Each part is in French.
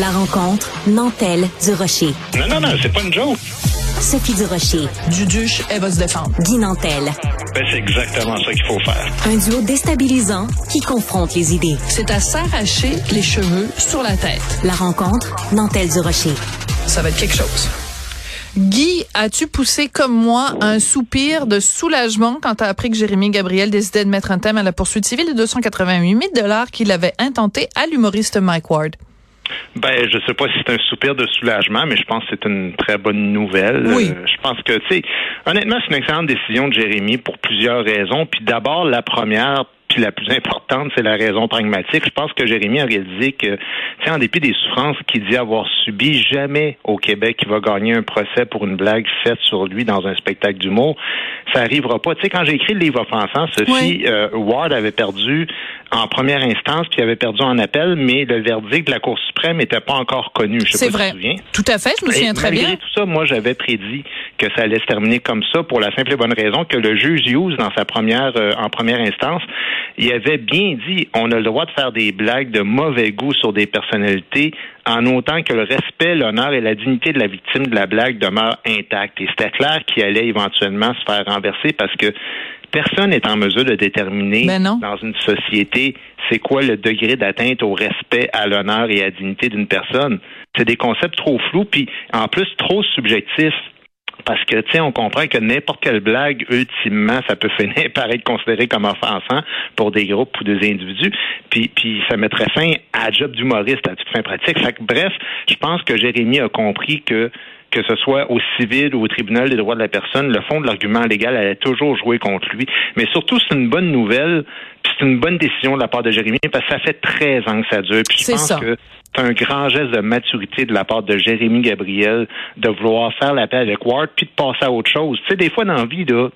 La rencontre Nantel du Rocher. Non, non, non, c'est pas une joke. Sophie du Rocher. Duduche, elle va se défendre. Guy Nantel. Ben, c'est exactement ça qu'il faut faire. Un duo déstabilisant qui confronte les idées. C'est à s'arracher les cheveux sur la tête. La rencontre Nantel du Rocher. Ça va être quelque chose. Guy, as-tu poussé comme moi un soupir de soulagement quand tu as appris que Jérémy Gabriel décidait de mettre un thème à la poursuite civile de 288 000 dollars qu'il avait intenté à l'humoriste Mike Ward? Ben, je sais pas si c'est un soupir de soulagement, mais je pense que c'est une très bonne nouvelle. Oui. Euh, je pense que, tu sais, honnêtement, c'est une excellente décision de Jérémy pour plusieurs raisons. Puis d'abord, la première, puis la plus importante, c'est la raison pragmatique. Je pense que Jérémy a réalisé que, tu sais, en dépit des souffrances qu'il dit avoir subies, jamais au Québec il va gagner un procès pour une blague faite sur lui dans un spectacle d'humour. Ça arrivera pas. Tu sais, quand j'ai écrit le livre offensant, Sophie, Oui. euh, Ward avait perdu en première instance, puis il avait perdu en appel, mais le verdict de la Cour suprême n'était pas encore connu. Je sais C'est pas vrai. si tu te souviens. Tout à fait, je me souviens Et très malgré bien. tout ça, moi, j'avais prédit que ça allait se terminer comme ça pour la simple et bonne raison que le juge Hughes, dans sa première, euh, en première instance, il avait bien dit on a le droit de faire des blagues de mauvais goût sur des personnalités en autant que le respect, l'honneur et la dignité de la victime de la blague demeurent intacts. Et c'était clair qu'il allait éventuellement se faire renverser parce que personne n'est en mesure de déterminer Ben dans une société c'est quoi le degré d'atteinte au respect, à l'honneur et à la dignité d'une personne. C'est des concepts trop flous, puis en plus trop subjectifs. Parce que, tu sais, on comprend que n'importe quelle blague, ultimement, ça peut finir par être considéré comme offensant pour des groupes ou des individus. Puis, puis ça mettrait fin à job d'humoriste à toute fin pratique. Fait que, bref, je pense que Jérémy a compris que que ce soit au civil ou au tribunal des droits de la personne, le fond de l'argument légal allait toujours jouer contre lui. Mais surtout, c'est une bonne nouvelle, puis c'est une bonne décision de la part de Jérémy, parce que ça fait 13 ans que ça dure. Puis je pense ça. que c'est un grand geste de maturité de la part de Jérémy Gabriel de vouloir faire la paix avec Ward, puis de passer à autre chose. Tu sais, des fois dans la vie, là,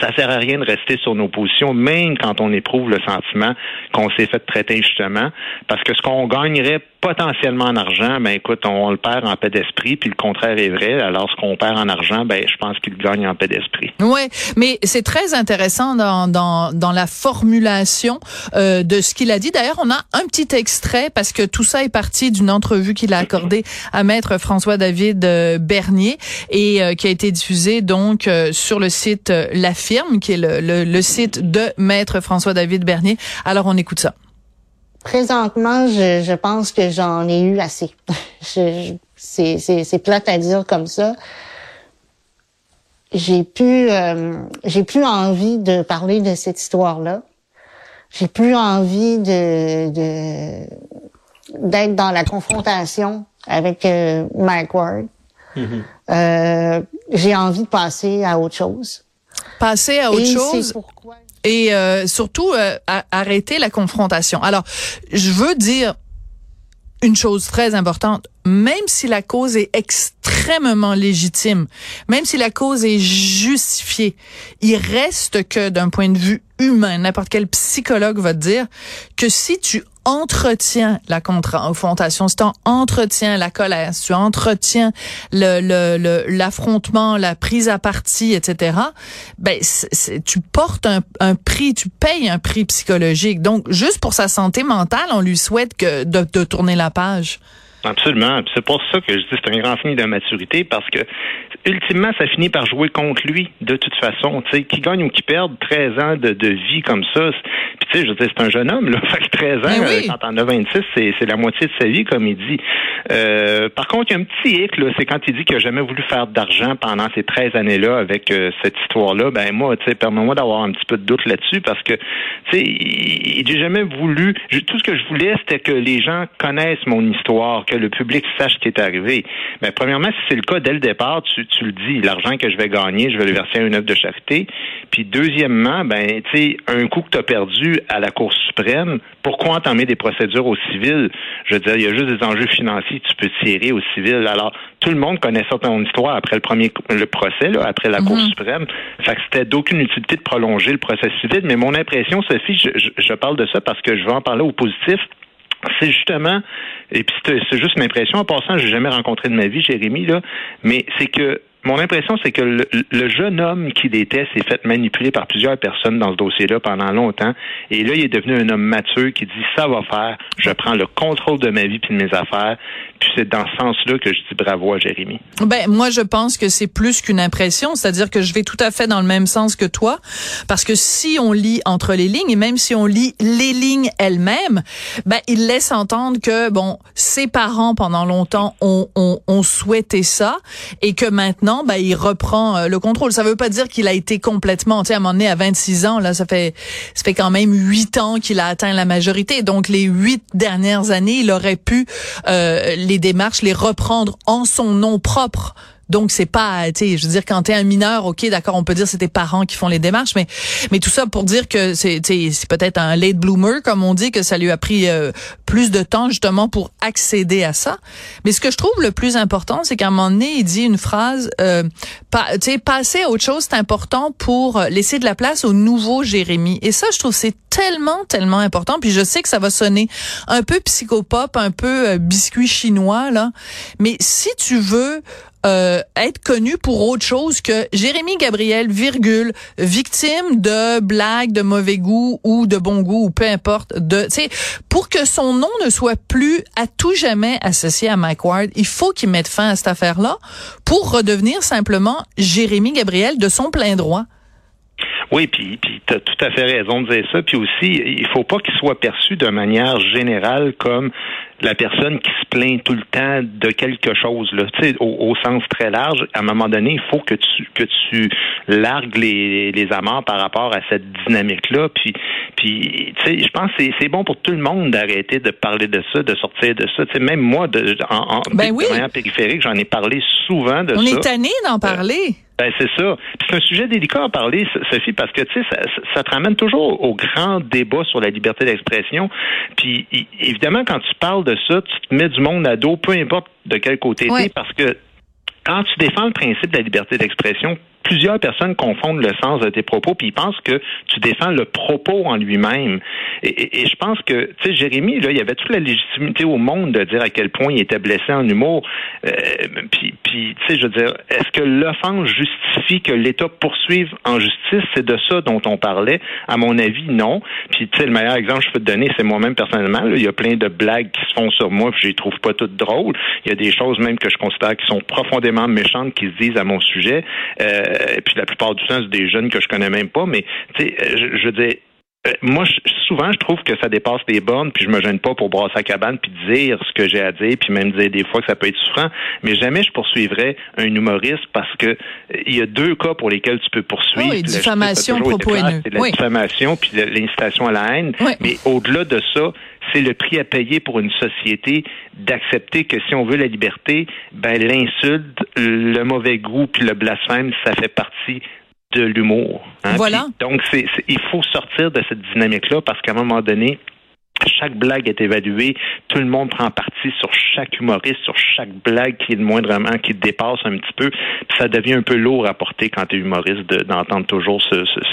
ça sert à rien de rester sur nos positions, même quand on éprouve le sentiment qu'on s'est fait traiter injustement, parce que ce qu'on gagnerait potentiellement en argent, ben écoute, on, le perd en paix d'esprit, puis le contraire est vrai. Alors ce qu'on perd en argent, ben je pense qu'il gagne en paix d'esprit. Ouais, mais c'est très intéressant dans dans dans la formulation euh, de ce qu'il a dit. D'ailleurs, on a un petit extrait parce que tout ça est parti d'une entrevue qu'il a accordée à maître François David euh, Bernier et euh, qui a été diffusée donc euh, sur le site euh, La Firme, qui est le, le, le site de maître François David Bernier. Alors on écoute ça. Présentement, je, je pense que j'en ai eu assez. Je- je- c'est, c'est, c'est plate à dire comme ça. J'ai plus, euh, j'ai plus envie de parler de cette histoire-là. J'ai plus envie de, de d'être dans la confrontation avec euh, Mike Ward. Euh, j'ai envie de passer à autre chose. Passer à autre Et chose. et euh, surtout euh, à- arrêter la confrontation. Alors, je veux dire une chose très importante, même si la cause est extrêmement légitime, même si la cause est justifiée, il reste que d'un point de vue humain, n'importe quel psychologue va te dire que si tu entretiens la confrontation, si tu entretiens la colère, si tu entretiens l'affrontement, la prise à partie, etc., ben tu portes un, prix, tu payes un prix psychologique. Donc, juste pour sa santé mentale, on lui souhaite que de tourner la page. Absolument. C'est pour ça que je dis que c'est un grand signe de maturité parce que ultimement, ça finit par jouer contre lui de toute façon. Tu sais, qui gagne ou qui perde 13 ans de, de vie comme ça. Puis tu sais, je veux dire, c'est un jeune homme, là. Fait que 13 ans, oui. euh, quand t'en as 26, c'est, c'est la moitié de sa vie, comme il dit. Euh, par contre, il y a un petit hic, là, c'est quand il dit qu'il a jamais voulu faire d'argent pendant ces 13 années-là avec euh, cette histoire-là. Ben moi, tu sais, permets-moi d'avoir un petit peu de doute là-dessus parce que, tu sais, il- il- j'ai jamais voulu. tout ce que je voulais, c'était que les gens connaissent mon histoire, que le public sache ce qui est arrivé. Mais premièrement, si c'est le cas dès le départ, tu, tu le dis, l'argent que je vais gagner, je vais le verser à une œuvre de charité. Puis deuxièmement, ben, tu sais, un coup que tu as perdu à la Cour suprême, pourquoi entamer des procédures au civil? Je veux dire, il y a juste des enjeux financiers que tu peux tirer au civil. Alors, tout le monde connaît ça ton histoire après le premier le procès, là, après la Cour suprême. Fait que c'était d'aucune utilité de prolonger le procès civil. Mais mon impression, Sophie, je, je, je parle de ça parce que je veux en parler au positif c'est justement, et puis c'est juste une impression, en passant, j'ai jamais rencontré de ma vie Jérémy, là, mais c'est que mon impression, c'est que le, jeune homme qu'il était s'est fait manipuler par plusieurs personnes dans ce dossier-là pendant longtemps. Et là, il est devenu un homme mature qui dit ça va faire, je prends le contrôle de ma vie puis de mes affaires. Puis c'est dans ce sens-là que je dis bravo à Jérémy. Ben moi je pense que c'est plus qu'une impression, c'est-à-dire que je vais tout à fait dans le même sens que toi, parce que si on lit entre les lignes et même si on lit les lignes elles-mêmes, ben il laisse entendre que bon ses parents pendant longtemps ont, ont, ont souhaité ça et que maintenant ben il reprend euh, le contrôle. Ça veut pas dire qu'il a été complètement, tu sais à un moment donné à 26 ans là ça fait ça fait quand même huit ans qu'il a atteint la majorité, donc les huit dernières années il aurait pu euh, les démarches les reprendre en son nom propre donc c'est pas, tu sais, je veux dire quand t'es un mineur, ok, d'accord, on peut dire c'est tes parents qui font les démarches, mais mais tout ça pour dire que c'est c'est peut-être un late bloomer comme on dit que ça lui a pris euh, plus de temps justement pour accéder à ça. Mais ce que je trouve le plus important, c'est qu'à un moment donné, il dit une phrase, euh, tu sais, passer à autre chose, c'est important pour laisser de la place au nouveau Jérémy. Et ça, je trouve c'est tellement tellement important. Puis je sais que ça va sonner un peu psychopop, un peu euh, biscuit chinois là, mais si tu veux euh, être connu pour autre chose que Jérémy Gabriel, virgule, victime de blagues de mauvais goût ou de bon goût ou peu importe. De, tu sais, pour que son nom ne soit plus à tout jamais associé à Mike Ward, il faut qu'il mette fin à cette affaire-là pour redevenir simplement Jérémy Gabriel de son plein droit. Oui, puis, puis tu as tout à fait raison de dire ça. Puis aussi, il faut pas qu'il soit perçu de manière générale comme la personne qui se plaint tout le temps de quelque chose, là, tu sais, au, sens très large, à un moment donné, il faut que tu que tu largues les, les amarres par rapport à cette dynamique-là. Puis, puis tu sais, je pense que c'est bon pour tout le monde d'arrêter de parler de ça, de sortir de ça. Tu sais, même moi, de, en, en ben oui. périphérique, j'en ai parlé souvent de On ça. On est tanné d'en parler. Ben, c'est ça. C'est un sujet délicat à parler, Sophie, parce que tu sais, ça, ça, te ramène toujours au grand débat sur la liberté d'expression. Puis évidemment, quand tu parles de ça, tu te mets du monde à dos, peu importe de quel côté tu es, parce que quand tu défends le principe de la liberté d'expression, plusieurs personnes confondent le sens de tes propos, puis ils pensent que tu défends le propos en lui-même. Et, je pense que, tu sais, Jérémy, là, il y avait toute la légitimité au monde de dire à quel point il était blessé en humour. Euh, puis, puis tu sais, je veux dire, est-ce que l'offense justifie que l'État poursuive en justice? C'est de ça dont on parlait. À mon avis, non. Puis, tu sais, le meilleur exemple que je peux te donner, c'est moi-même personnellement. il y a plein de blagues qui se font sur moi, puis je les trouve pas toutes drôles. Il y a des choses même que je considère qui sont profondément méchantes qui se disent à mon sujet. Euh, et puis la plupart du temps, c'est des jeunes que je connais même pas, mais tu sais, euh, je, je veux dire, euh, moi, souvent, je trouve que ça dépasse les bornes, puis je me gêne pas pour brasser la cabane, puis dire ce que j'ai à dire, puis même dire des fois que ça peut être souffrant. Mais jamais je poursuivrais un humoriste parce que euh, il y a deux cas pour lesquels tu peux poursuivre. Oui, diffamation, propos haineux. C'est la diffamation, puis l'incitation à la haine. Mais au-delà de ça, c'est le prix à payer pour une société d'accepter que si on veut la liberté, ben l'insulte, le mauvais goût puis le blasphème, ça fait partie de l'humour. Hein. Voilà. donc, c'est, il faut sortir de cette dynamique-là parce qu'à un moment donné, chaque blague est évaluée, tout le monde prend parti sur chaque humoriste, sur chaque blague qui est moindrement, qui dépasse un petit peu, puis ça devient un peu lourd à porter quand tu es humoriste d'entendre toujours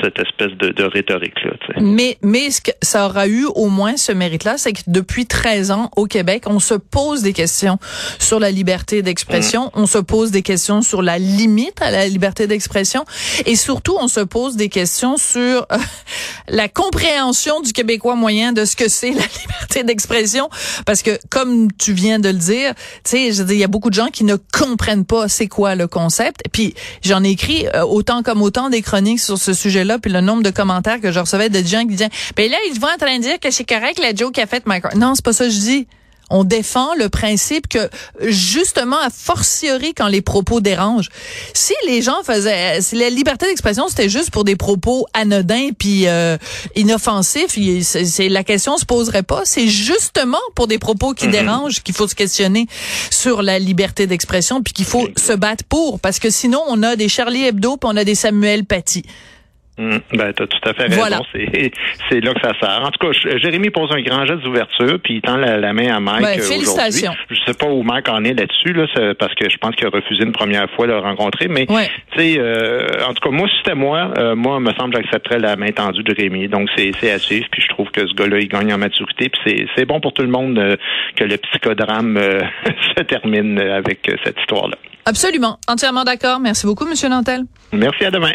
cette espèce de, rhétorique-là. Mais, mais ce que ça aura eu au moins ce mérite-là, c'est que depuis 13 ans au Québec, on se pose des questions sur la liberté d'expression, mm. on se pose des questions sur la limite à la liberté d'expression, et surtout on se pose des questions sur euh, la compréhension du Québécois moyen de ce que c'est la liberté d'expression parce que comme tu viens de le dire, tu sais, il y a beaucoup de gens qui ne comprennent pas c'est quoi le concept. Puis j'en ai écrit euh, autant comme autant des chroniques sur ce sujet-là, puis le nombre de commentaires que je recevais de gens qui disaient "Ben là, ils vont en train de dire que c'est correct la joke qu'a fait Mike." Non, c'est pas ça que je dis. On défend le principe que, justement, à fortiori quand les propos dérangent, si les gens faisaient, si la liberté d'expression c'était juste pour des propos anodins puis euh, inoffensifs, c'est la question se poserait pas. C'est justement pour des propos qui mm-hmm. dérangent qu'il faut se questionner sur la liberté d'expression puis qu'il faut se battre pour, parce que sinon on a des Charlie Hebdo puis on a des Samuel Paty. Mmh, ben, t'as tout à fait raison. C'est là que ça sert. En tout cas, Jérémy pose un grand geste d'ouverture, puis il tend la, main à Mike ben, euh, félicitations. Je sais pas où Mike en est là-dessus, là, parce que je pense qu'il a refusé une première fois de le rencontrer. Mais, tu sais, euh, en tout cas, moi, si c'était moi, euh, moi, me semble que j'accepterais la main tendue de Jérémy. Donc, c'est à suivre. Puis je trouve que ce gars-là, il gagne en maturité. Puis c'est bon pour tout le monde que le psychodrame se termine avec cette histoire-là. Absolument. Entièrement d'accord. Merci beaucoup, Monsieur Nantel. Merci. À demain.